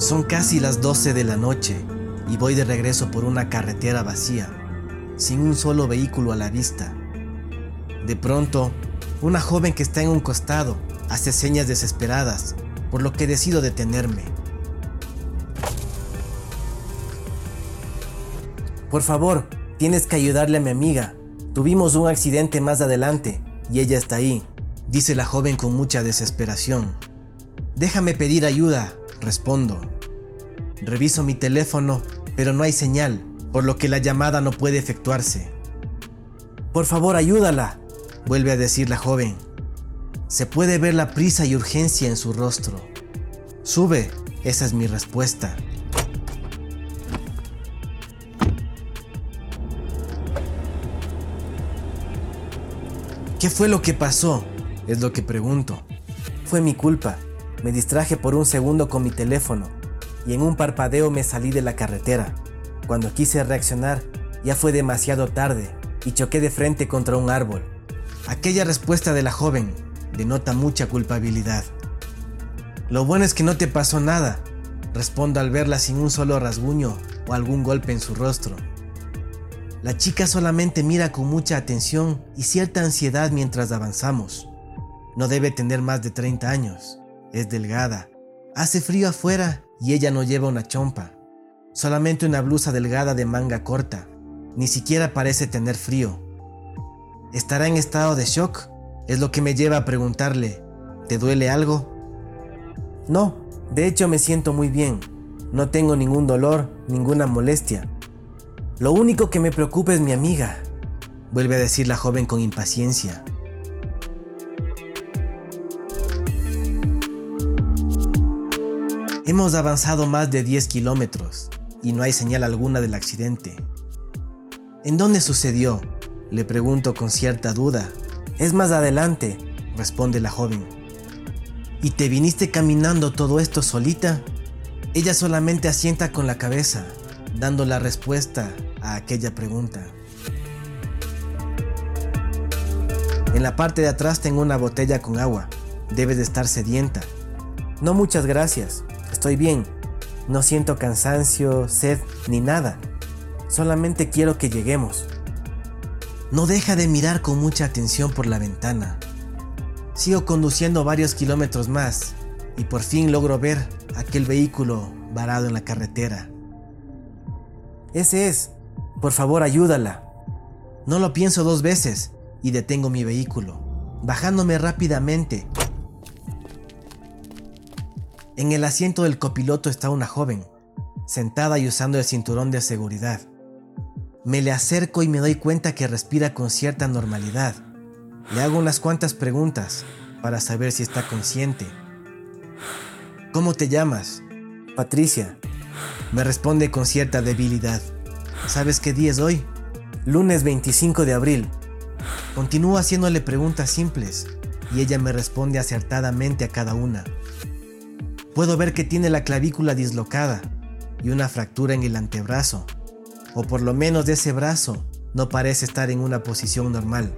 Son casi las 12 de la noche y voy de regreso por una carretera vacía, sin un solo vehículo a la vista. De pronto, una joven que está en un costado hace señas desesperadas, por lo que decido detenerme. Por favor, tienes que ayudarle a mi amiga. Tuvimos un accidente más adelante y ella está ahí, dice la joven con mucha desesperación. Déjame pedir ayuda, respondo. Reviso mi teléfono, pero no hay señal, por lo que la llamada no puede efectuarse. Por favor, ayúdala, vuelve a decir la joven. Se puede ver la prisa y urgencia en su rostro. Sube, esa es mi respuesta. ¿Qué fue lo que pasó? Es lo que pregunto. Fue mi culpa. Me distraje por un segundo con mi teléfono y en un parpadeo me salí de la carretera. Cuando quise reaccionar, ya fue demasiado tarde y choqué de frente contra un árbol. Aquella respuesta de la joven denota mucha culpabilidad. Lo bueno es que no te pasó nada, respondo al verla sin un solo rasguño o algún golpe en su rostro. La chica solamente mira con mucha atención y cierta ansiedad mientras avanzamos. No debe tener más de 30 años. Es delgada. Hace frío afuera y ella no lleva una chompa. Solamente una blusa delgada de manga corta. Ni siquiera parece tener frío. ¿Estará en estado de shock? Es lo que me lleva a preguntarle, ¿te duele algo? No, de hecho me siento muy bien. No tengo ningún dolor, ninguna molestia. Lo único que me preocupa es mi amiga, vuelve a decir la joven con impaciencia. Hemos avanzado más de 10 kilómetros y no hay señal alguna del accidente. ¿En dónde sucedió? Le pregunto con cierta duda. Es más adelante, responde la joven. ¿Y te viniste caminando todo esto solita? Ella solamente asienta con la cabeza, dando la respuesta a aquella pregunta. En la parte de atrás tengo una botella con agua. Debes de estar sedienta. No muchas gracias. Estoy bien. No siento cansancio, sed ni nada. Solamente quiero que lleguemos. No deja de mirar con mucha atención por la ventana. Sigo conduciendo varios kilómetros más y por fin logro ver aquel vehículo varado en la carretera. Ese es, por favor, ayúdala. No lo pienso dos veces y detengo mi vehículo, bajándome rápidamente. En el asiento del copiloto está una joven, sentada y usando el cinturón de seguridad. Me le acerco y me doy cuenta que respira con cierta normalidad. Le hago unas cuantas preguntas para saber si está consciente. ¿Cómo te llamas? Patricia. Me responde con cierta debilidad. ¿Sabes qué día es hoy? Lunes 25 de abril. Continúo haciéndole preguntas simples y ella me responde acertadamente a cada una. Puedo ver que tiene la clavícula dislocada y una fractura en el antebrazo, o por lo menos de ese brazo no parece estar en una posición normal.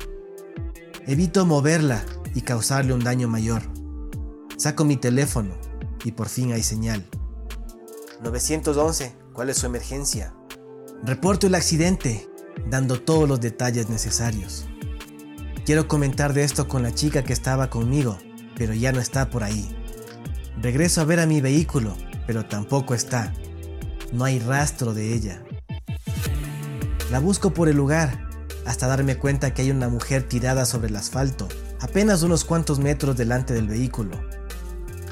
Evito moverla y causarle un daño mayor. Saco mi teléfono y por fin hay señal. 911, ¿cuál es su emergencia? Reporto el accidente, dando todos los detalles necesarios. Quiero comentar de esto con la chica que estaba conmigo, pero ya no está por ahí. Regreso a ver a mi vehículo, pero tampoco está. No hay rastro de ella. La busco por el lugar, hasta darme cuenta que hay una mujer tirada sobre el asfalto, apenas unos cuantos metros delante del vehículo.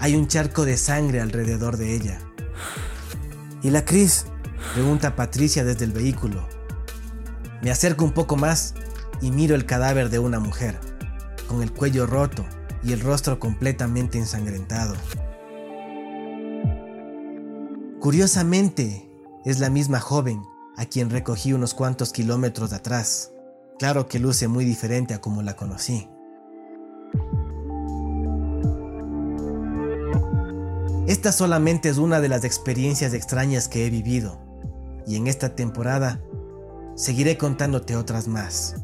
Hay un charco de sangre alrededor de ella. ¿Y la Cris? Pregunta Patricia desde el vehículo. Me acerco un poco más y miro el cadáver de una mujer, con el cuello roto y el rostro completamente ensangrentado. Curiosamente, es la misma joven a quien recogí unos cuantos kilómetros atrás. Claro que luce muy diferente a como la conocí. Esta solamente es una de las experiencias extrañas que he vivido y en esta temporada seguiré contándote otras más.